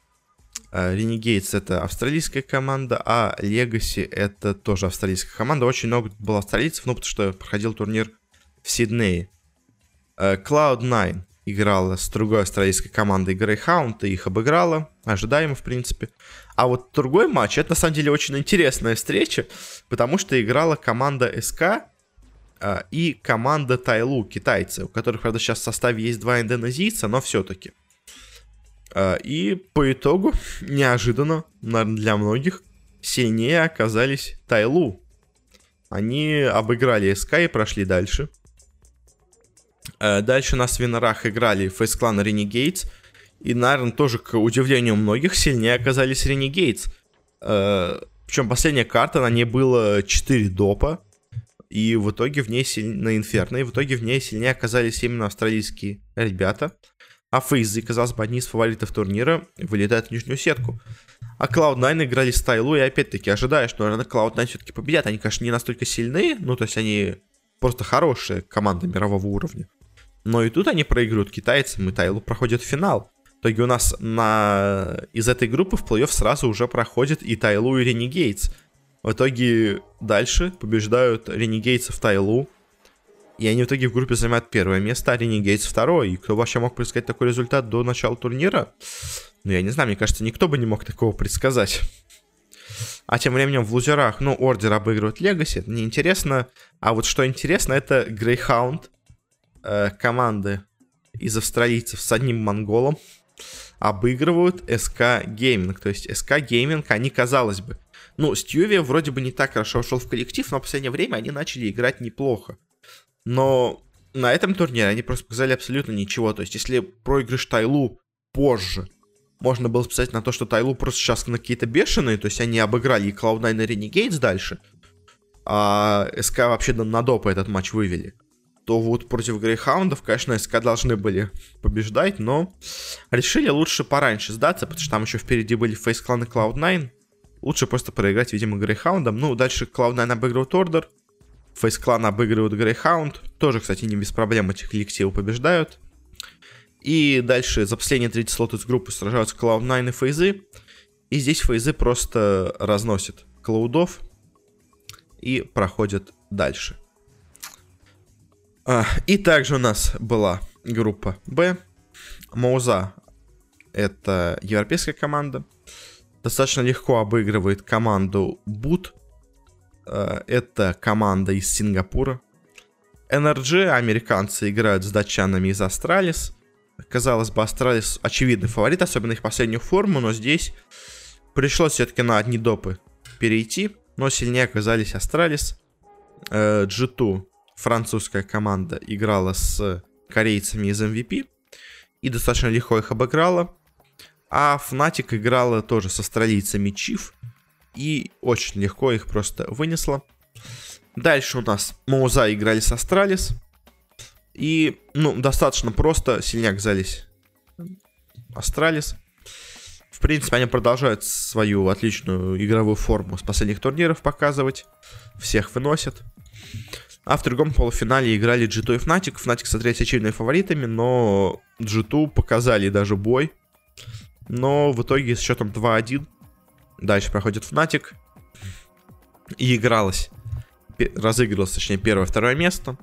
А, Renegades это австралийская команда, а Legacy это тоже австралийская команда. Очень много было австралийцев, ну, потому что проходил турнир в Сиднее. А, Cloud9 играла с другой австралийской командой Greyhound и их обыграла. Ожидаемо, в принципе. А вот другой матч, это на самом деле очень интересная встреча, потому что играла команда СК а, и команда Тайлу, китайцы, у которых, правда, сейчас в составе есть два индонезийца, но все-таки. А, и по итогу, неожиданно, наверное, для многих, сильнее оказались Тайлу. Они обыграли СК и прошли дальше. А, дальше на свинорах играли Face Clan Renegades. И, наверное, тоже, к удивлению многих, сильнее оказались Renegades. Причем последняя карта, на ней было 4 допа и в итоге в ней сильнее, на Инферно, и в итоге в ней сильнее оказались именно австралийские ребята. А Фейзы, казалось бы, одни из фаворитов турнира, вылетают в нижнюю сетку. А Cloud9 играли стайлу, и опять-таки ожидаешь, что, наверное, Cloud9 все-таки победят. Они, конечно, не настолько сильные, ну, то есть они просто хорошие команды мирового уровня. Но и тут они проигрывают китайцам, и Тайлу проходит финал. В итоге у нас на... из этой группы в плей-офф сразу уже проходит и Тайлу, и Ренегейтс. В итоге дальше побеждают Ренегейтсов Тайлу. И они в итоге в группе занимают первое место, а Renegades второе. И кто вообще мог предсказать такой результат до начала турнира? Ну, я не знаю, мне кажется, никто бы не мог такого предсказать. А тем временем в лузерах, ну, Ордер обыгрывает Legacy, это неинтересно. А вот что интересно, это Grayhound э, команды из австралийцев с одним монголом обыгрывают SK Gaming. То есть SK Gaming, они, казалось бы, ну, Stewie вроде бы не так хорошо вошел в коллектив, но в последнее время они начали играть неплохо. Но на этом турнире они просто показали абсолютно ничего. То есть, если проигрыш Тайлу позже можно было списать на то, что Тайлу просто сейчас на какие-то бешеные, то есть они обыграли и Cloud9 и Renegades дальше, а СК вообще на допа этот матч вывели, то вот против Грейхаундов, конечно, СК должны были побеждать, но решили лучше пораньше сдаться, потому что там еще впереди были Фейс Клан и Cloud9, Лучше просто проиграть, видимо, Грейхаундом. Ну, дальше Cloud9 обыгрывает Ордер. Фейс Клан обыгрывают Грейхаунд. Тоже, кстати, не без проблем этих коллективы побеждают. И дальше за последние третий слот из группы сражаются Cloud9 и Фейзы. И здесь Фейзы просто разносят Клаудов и проходят дальше. А, и также у нас была группа Б. Мауза — это европейская команда достаточно легко обыгрывает команду Boot. Э, это команда из Сингапура. NRG американцы играют с датчанами из Astralis. Казалось бы, Astralis очевидный фаворит, особенно их последнюю форму, но здесь пришлось все-таки на одни допы перейти, но сильнее оказались Astralis. G2, э, французская команда, играла с корейцами из MVP и достаточно легко их обыграла. А Fnatic играла тоже с австралийцами Chiefs. И очень легко их просто вынесла. Дальше у нас Моуза играли с Astralis. И, ну, достаточно просто сильнее оказались Astralis. В принципе, они продолжают свою отличную игровую форму с последних турниров показывать. Всех выносят. А в другом полуфинале играли G2 и Fnatic. Fnatic смотрелись очевидными фаворитами, но G2 показали даже бой. Но в итоге с счетом 2-1 дальше проходит Fnatic. И игралось, разыгрывалось, точнее, первое-второе место.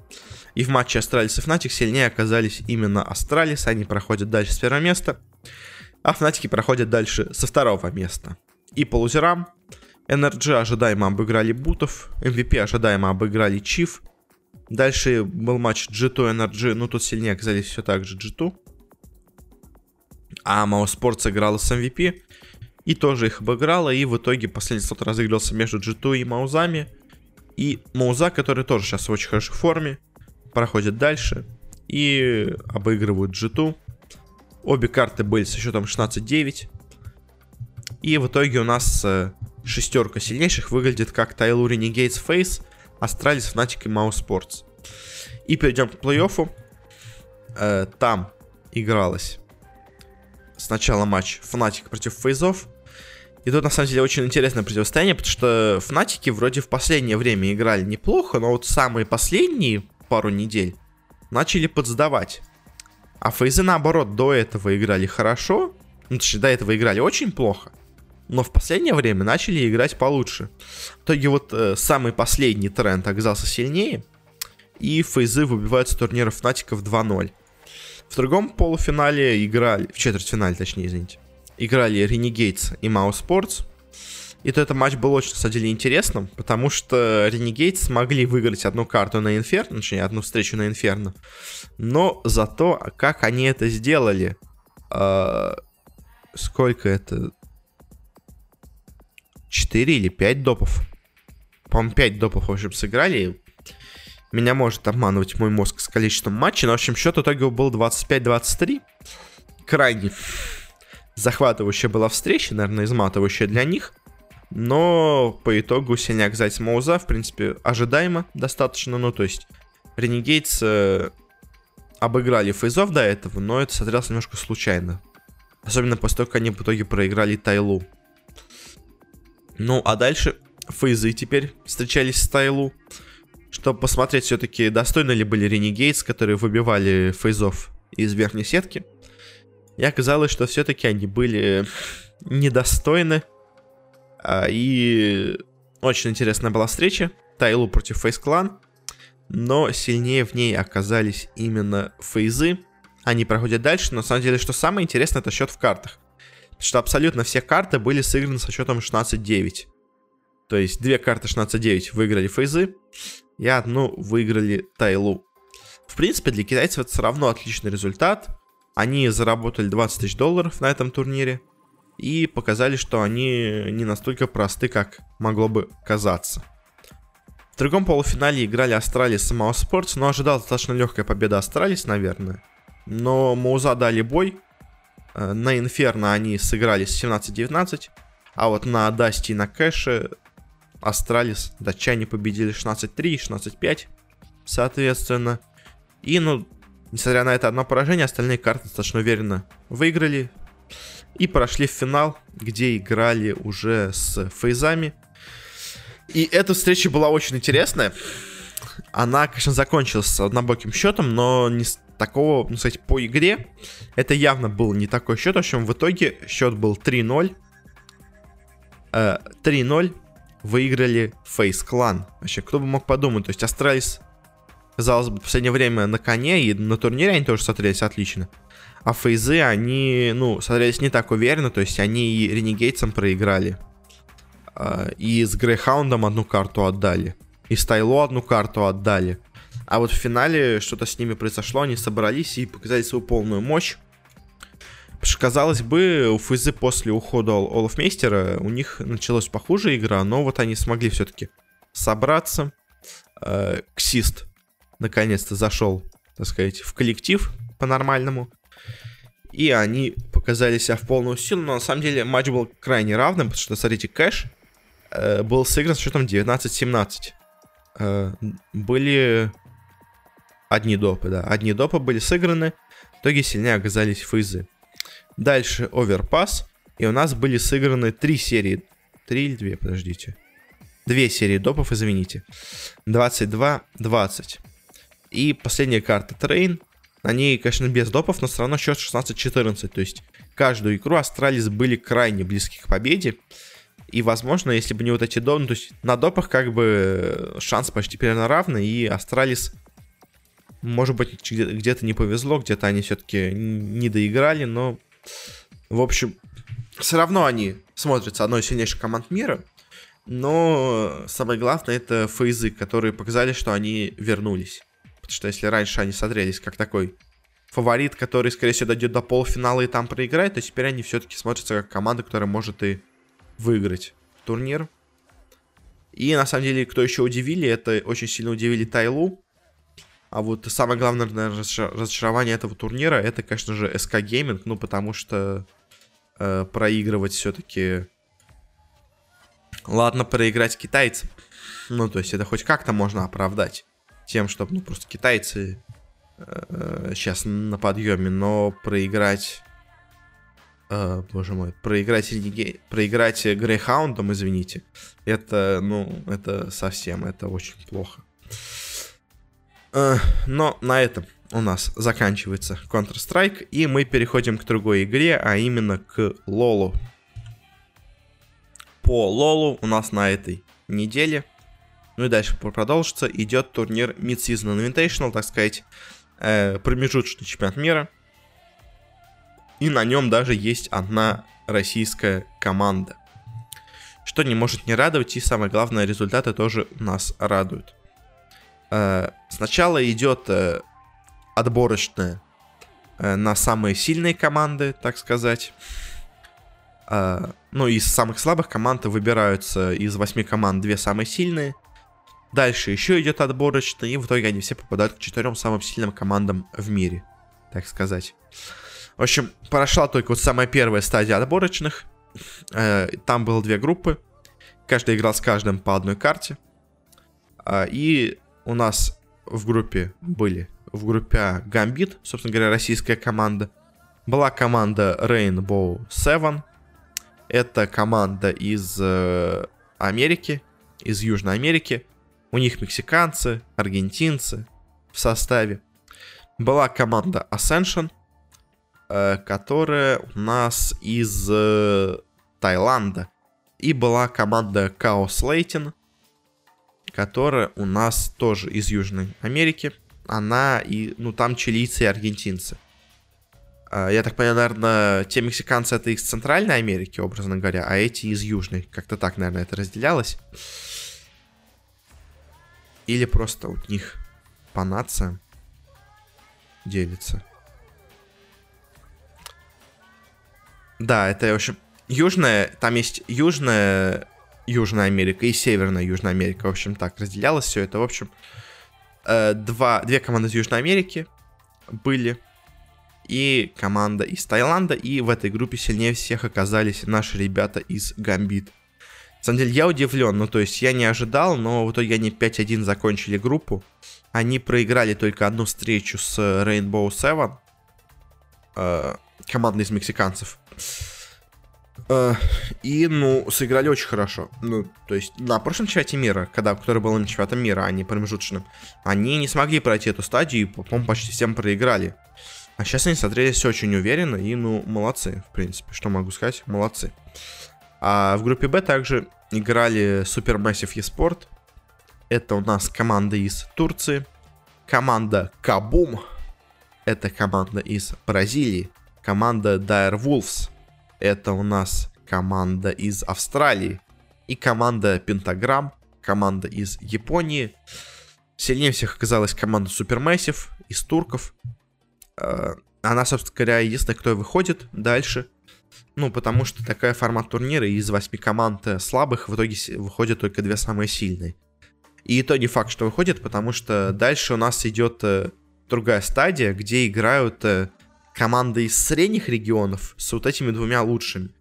И в матче Astralis и Fnatic сильнее оказались именно Astralis. Они проходят дальше с первого места. А Fnatic проходят дальше со второго места. И по лузерам NRG ожидаемо обыграли Бутов, MVP ожидаемо обыграли Chiefs. Дальше был матч G2 NRG, ну тут сильнее оказались все так же G2. А mousesports сыграла с MVP и тоже их обыграла, и в итоге последний слот разыгрался между G2 и Маузами. И Мауза, который тоже сейчас в очень хорошей форме, проходит дальше и обыгрывают G2. Обе карты были со счетом 16-9. И в итоге у нас э, шестерка сильнейших выглядит как TyLoo, Renegades, FaZe, Astralis, Fnatic и mousesports. И перейдем к плей-оффу. Э, там игралось сначала матч Фнатик против Фейзов. И тут на самом деле очень интересное противостояние, потому что Фнатики вроде в последнее время играли неплохо, но вот самые последние пару недель начали подсдавать. А Фейзы наоборот до этого играли хорошо, ну точнее до этого играли очень плохо, но в последнее время начали играть получше. В итоге вот э, самый последний тренд оказался сильнее, и Фейзы выбивают с турнира Фнатиков 2-0. В другом полуфинале играли, в четвертьфинале точнее, извините, играли Renegades и Sports. И то этот матч был очень, на самом деле, интересным, потому что Renegades смогли выиграть одну карту на Инферно, точнее, одну встречу на Инферно. Но зато, как они это сделали, э, сколько это? 4 или 5 допов? По-моему, 5 допов, в общем, сыграли. Меня может обманывать мой мозг с количеством матчей, но, в общем, счет итоге был 25-23. Крайне захватывающая была встреча, наверное, изматывающая для них. Но по итогу сильняк Зайц Моуза, в принципе, ожидаемо достаточно. Ну, то есть, Ренегейтс э, обыграли фейзов до этого, но это смотрелось немножко случайно. Особенно после того, как они в итоге проиграли Тайлу. Ну, а дальше фейзы теперь встречались с Тайлу. Чтобы посмотреть все-таки, достойны ли были Ренегейтс, которые выбивали фейзов из верхней сетки. И оказалось, что все-таки они были недостойны. А, и очень интересная была встреча. Тайлу против Фейс Клан. Но сильнее в ней оказались именно фейзы. Они проходят дальше, но на самом деле, что самое интересное, это счет в картах. Что абсолютно все карты были сыграны со счетом 16-9. То есть две карты 16-9 выиграли фейзы, и одну выиграли Тайлу. В принципе, для китайцев это все равно отличный результат. Они заработали 20 тысяч долларов на этом турнире и показали, что они не настолько просты, как могло бы казаться. В другом полуфинале играли Astralis и mousesports, но ожидал достаточно легкая победа Astralis, наверное. Но маузы дали бой. Э, на Инферно они сыграли с 17-19, а вот на Dust 'е и на Cache Astralis датчане победили 16-3 и 16-5, соответственно. И, ну, Несмотря на это одно поражение, остальные карты достаточно уверенно выиграли. И прошли в финал, где играли уже с фейзами. И эта встреча была очень интересная. Она, конечно, закончилась с однобоким счетом, но не такого, ну, сказать, по игре. Это явно был не такой счет. В общем, в итоге счет был 3-0. 3-0 э, выиграли FaZe Clan. Вообще, кто бы мог подумать. То есть Astralis казалось бы, в последнее время на коне, и на турнире они тоже смотрелись отлично. А фейзы, они, ну, смотрелись не так уверенно, то есть они и Renegades 'ам проиграли. А, и с Грейхаундом одну карту отдали. И с одну карту отдали. А вот в финале что-то с ними произошло, они собрались и показали свою полную мощь. Что, казалось бы, у Фейзы после ухода Олафмейстера у них началась похуже игра, но вот они смогли все-таки собраться. Э, Ксист наконец-то зашел, так сказать, в коллектив по-нормальному. И они показали себя в полную силу, но на самом деле матч был крайне равным, потому что, смотрите, Кэш э, был сыгран с счетом 19-17. Э, были одни допы, да, одни допы были сыграны, в итоге сильнее оказались фейзы. Дальше Overpass, и у нас были сыграны три серии, три или две, подождите. Две серии допов, извините. 22-20. И последняя карта Train. На ней, конечно, без допов, но все равно счет 16-14. То есть каждую игру Astralis были крайне близки к победе. И, возможно, если бы не вот эти допы, ну, то есть на допах как бы шанс почти примерно равный, и Astralis, может быть, где-то не повезло, где-то они все-таки не доиграли, но, в общем, все равно они смотрятся одной из сильнейших команд мира. Но самое главное это фейзы, которые показали, что они вернулись. Потому что если раньше они смотрелись как такой фаворит, который, скорее всего, дойдет до полуфинала и там проиграет, то теперь они все-таки смотрятся как команда, которая может и выиграть турнир. И на самом деле, кто еще удивили, это очень сильно удивили Тайлу. А вот самое главное, наверное, разочарование этого турнира, это, конечно же, СК Gaming, ну, потому что э, проигрывать все-таки... Ладно, проиграть китайцам. Ну, то есть это хоть как-то можно оправдать тем, что, ну, просто китайцы э, сейчас на подъеме, но проиграть Uh, боже мой, проиграть, проиграть Грейхаундом, извините, это, ну, это совсем, это очень плохо. Uh, но на этом у нас заканчивается Counter-Strike, и мы переходим к другой игре, а именно к Лолу. По Лолу у нас на этой неделе, ну и дальше продолжится, идет турнир Mid-Season Invitational, так сказать, э, промежуточный чемпионат мира – и на нем даже есть одна российская команда. Что не может не радовать, и самое главное, результаты тоже нас радуют. Э, сначала идет э, отборочная э, на самые сильные команды, так сказать. Ну, из самых слабых команд выбираются из восьми команд две самые сильные. Дальше еще идет отборочная, и в итоге они все попадают к четырем самым сильным командам в мире, так сказать. В общем, прошла только вот самая первая стадия отборочных. Там было две группы. Каждый играл с каждым по одной карте. И у нас в группе были в группе Гамбит, собственно говоря, российская команда. Была команда Rainbow Seven. Это команда из э, Америки, из Южной Америки. У них мексиканцы, аргентинцы в составе. Была команда Ascension – Э, которая у нас из э, Таиланда. И была команда Chaos Лейтин, которая у нас тоже из Южной Америки. Она и, ну, там чилийцы и аргентинцы. Э, я так понимаю, наверное, те мексиканцы это из Центральной Америки, образно говоря, а эти из Южной. Как-то так, наверное, это разделялось. Или просто у них по нациям делится. Да, это, в общем, Южная, там есть Южная Южная Америка и Северная Южная Америка. В общем, так разделялось все это. В общем, э, два, две команды из Южной Америки были. И команда из Таиланда. И в этой группе сильнее всех оказались наши ребята из Гамбит. На самом деле, я удивлен. Ну, то есть, я не ожидал, но в итоге они 5-1 закончили группу. Они проиграли только одну встречу с Rainbow Seven. Э, команда из мексиканцев. Э, и, ну, сыграли очень хорошо. Ну, то есть, на прошлом чемпионате мира, когда, который был на чемпионатом мира, а не промежуточным, они не смогли пройти эту стадию и, по-моему, почти всем проиграли. А сейчас они смотрелись очень уверенно и, ну, молодцы, в принципе. Что могу сказать? Молодцы. А в группе Б также играли Supermassive eSport. Это у нас команда из Турции. Команда Кабум. Это команда из Бразилии команда Dire Wolves. Это у нас команда из Австралии. И команда Pentagram, команда из Японии. Сильнее всех оказалась команда Supermassive из турков. Э, она, собственно говоря, единственная, кто выходит дальше. Ну, потому что такая формат турнира из восьми команд слабых в итоге выходят только две самые сильные. И то не факт, что выходит, потому что дальше у нас идет э, другая стадия, где играют команда из средних регионов с вот этими двумя лучшими.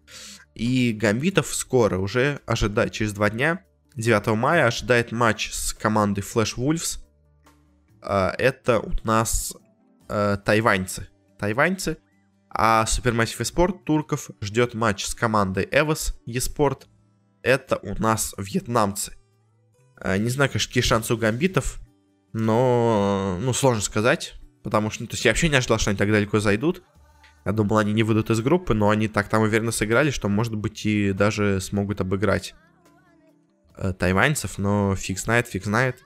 И Гамбитов скоро, уже ожидает, через два дня, 9 мая, ожидает матч с командой Flash Wolves. А, это у нас э, тайваньцы. Тайваньцы. А Supermassive Esport турков ждет матч с командой Evos eSport. Это у нас вьетнамцы. А, не знаю, какие шансы у гамбитов, но, ну, сложно сказать. Потому что, ну, то есть я вообще не ожидал, что они так далеко зайдут. Я думал, они не выйдут из группы, но они так там уверенно сыграли, что, может быть, и даже смогут обыграть э, тайваньцев, но фиг знает, фиг знает.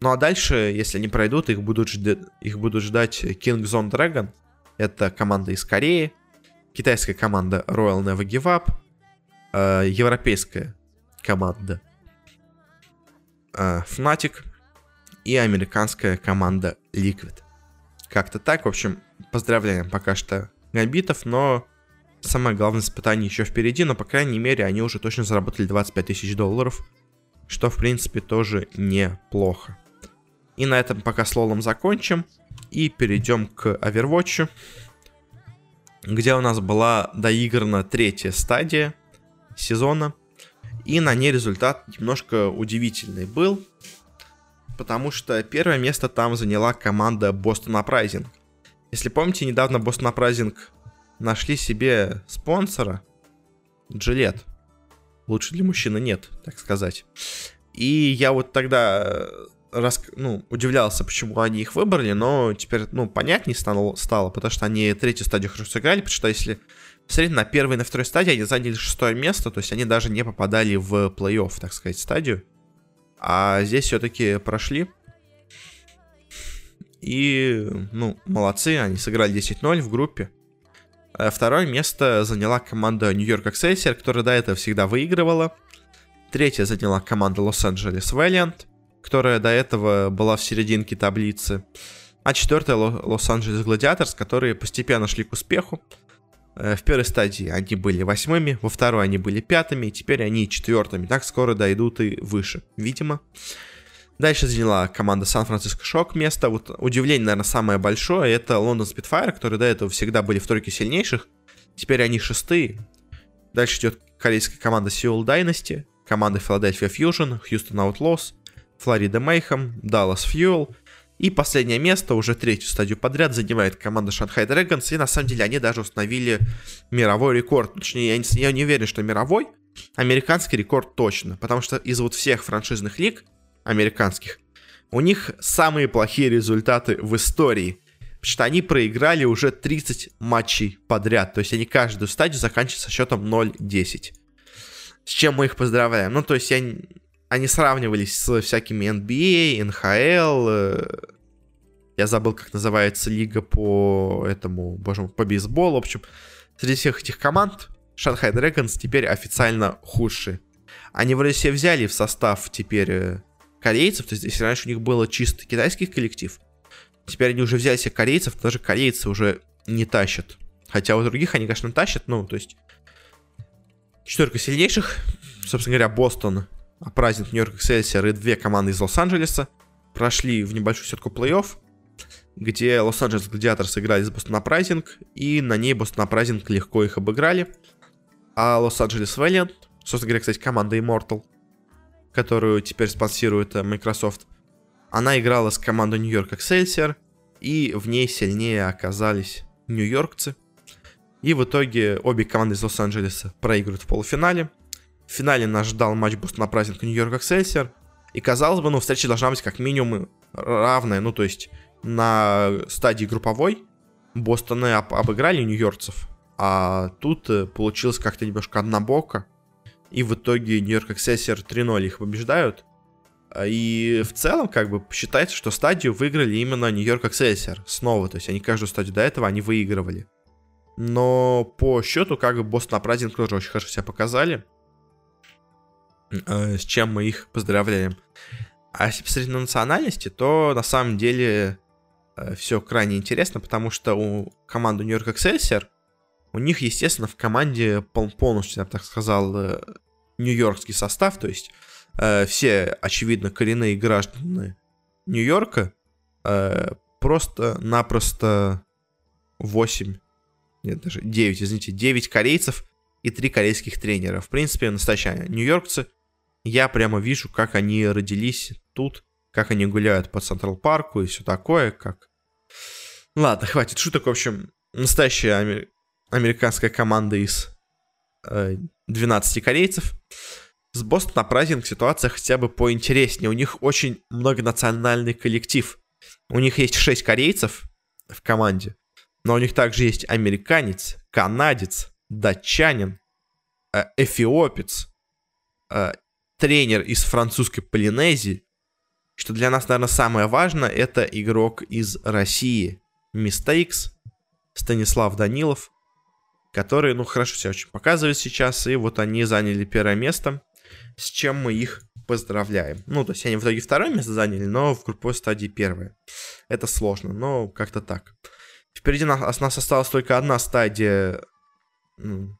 Ну а дальше, если они пройдут, их будут, жд... их будут ждать King Zone Dragon. Это команда из Кореи. китайская команда Royal Never Give Up, э, европейская команда э, Fnatic и американская команда Liquid. Как-то так, в общем, поздравляем пока что гамбитов, но самое главное испытание еще впереди, но, по крайней мере, они уже точно заработали 25 тысяч долларов, что, в принципе, тоже неплохо. И на этом пока с лолом закончим и перейдем к Overwatch, где у нас была доиграна третья стадия сезона, и на ней результат немножко удивительный был, потому что первое место там заняла команда Boston Uprising. Если помните, недавно Boston Uprising нашли себе спонсора, Джилет. Лучше для мужчины нет, так сказать. И я вот тогда э, рас... ну, удивлялся, почему они их выбрали, но теперь, ну, понятнее стало, стало, потому что они третью стадию хорошо сыграли, потому что если смотреть на первой и на второй стадии, они заняли шестое место, то есть они даже не попадали в плей-офф, так сказать, стадию. А здесь все-таки прошли. И, ну, молодцы, они сыграли 10-0 в группе. Э, второе место заняла команда Нью-Йорк Excelsior, которая до этого всегда выигрывала. Третье заняла команда Лос-Анджелес Valiant, которая до этого была в серединке таблицы. А четвертое Лос-Анджелес Гладиаторс, которые постепенно шли к успеху. Э, в первой стадии они были восьмыми, во второй они были пятыми, теперь они четвертыми. Так скоро дойдут и выше, видимо. Дальше заняла команда Сан-Франциско Шок место. Вот удивление, наверное, самое большое, это Лондон Спитфайр, которые до этого всегда были в тройке сильнейших. Теперь они шестые. Дальше идет корейская команда Seoul Dynasty, команда Philadelphia Fusion, Houston Outlaws, Florida Mayhem, Dallas Fuel. И последнее место, уже третью стадию подряд, занимает команда Shanghai Dragons. И на самом деле они даже установили мировой рекорд. Точнее, я не, я не уверен, что мировой. Американский рекорд точно. Потому что из вот всех франшизных лиг американских, у них самые плохие результаты в истории. Потому что они проиграли уже 30 матчей подряд. То есть они каждую стадию заканчивают со счетом 0-10. С чем мы их поздравляем? Ну, то есть они, они сравнивались с всякими NBA, NHL. Э, я забыл, как называется лига по этому, боже мой, по бейсболу. В общем, среди всех этих команд Шанхай Dragons теперь официально худшие. Они вроде себе взяли в состав теперь э, корейцев, то есть если раньше у них было чисто китайский коллектив, теперь они уже взяли себе корейцев, даже корейцы уже не тащат. Хотя у других они, конечно, тащат, ну, то есть четверка сильнейших, собственно говоря, Бостон, праздник Нью-Йорк Эксельсиор и две команды из Лос-Анджелеса прошли в небольшую сетку плей-офф, где Los Angeles Gladiators сыграли с Boston Uprising, и на ней Boston Uprising легко их обыграли. А Los Angeles Valiant, собственно говоря, кстати, команда Immortals, которую теперь спонсирует э, Microsoft, она играла с командой New York Excelsior, и в ней сильнее оказались нью-йоркцы. И в итоге обе команды из Лос-Анджелеса проигрывают в полуфинале. В финале нас ждал матч Boston Uprising New York Excelsior. И казалось бы, ну, встреча должна быть как минимум равная. Ну, то есть на стадии групповой Бостоны об обыграли нью-йоркцев. А тут э, получилось как-то немножко однобоко. И в итоге Нью-Йорк Эксессер 3-0 их побеждают. И в целом, как бы, считается, что стадию выиграли именно Нью-Йорк Эксессер снова. То есть они каждую стадию до этого они выигрывали. Но по счету, как бы, Бостон Апрайзинг тоже очень хорошо себя показали. А, с чем мы их поздравляем. А если посмотреть на национальности, то на самом деле а, все крайне интересно, потому что у команды Нью-Йорк Эксельсер у них, естественно, в команде полностью, я бы так сказал, э, нью-йоркский состав, то есть э, все, очевидно, коренные граждане Нью-Йорка, э, просто-напросто 8, нет, даже 9, извините, 9 корейцев и 3 корейских тренера. В принципе, настоящие нью-йоркцы. Я прямо вижу, как они родились тут, как они гуляют по Централ Парку и все такое, как... Ладно, хватит шуток. В общем, настоящие американская команда из э, 12 корейцев. С Бостон на праздник ситуация хотя бы поинтереснее. У них очень многонациональный коллектив. У них есть 6 корейцев в команде, но у них также есть американец, канадец, датчанин, э, эфиопец, э, тренер из французской Полинезии. Что для нас, наверное, самое важное, это игрок из России. Мистейкс, Станислав Данилов, которые, ну, хорошо себя очень показывают сейчас, и вот они заняли первое место, с чем мы их поздравляем. Ну, то есть они в итоге второе место заняли, но в групповой стадии первое. Это сложно, но как-то так. Впереди нас, нас осталась только одна стадия ну,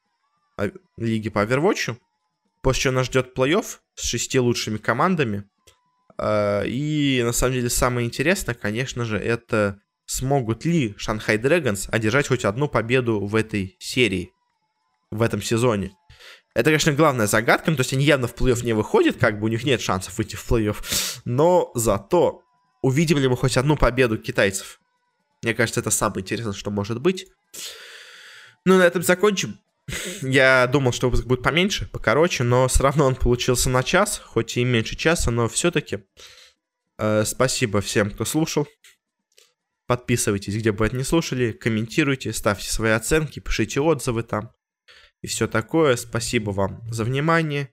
лиги по Overwatch, после чего нас ждет плей-офф с шести лучшими командами. А, и на самом деле самое интересное, конечно же, это смогут ли Шанхай Dragons одержать хоть одну победу в этой серии, в этом сезоне. Это, конечно, главная загадка, ну, то есть они явно в плей-офф не выходят, как бы у них нет шансов выйти в плей-офф, но зато увидим ли мы хоть одну победу китайцев. Мне кажется, это самое интересное, что может быть. Ну, на этом закончим. Я думал, что выпуск будет поменьше, покороче, но все равно он получился на час, хоть и меньше часа, но все-таки. Э, спасибо всем, кто слушал. Подписывайтесь, где бы это не слушали, комментируйте, ставьте свои оценки, пишите отзывы там и все такое. Спасибо вам за внимание.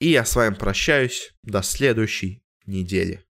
И я с вами прощаюсь до следующей недели.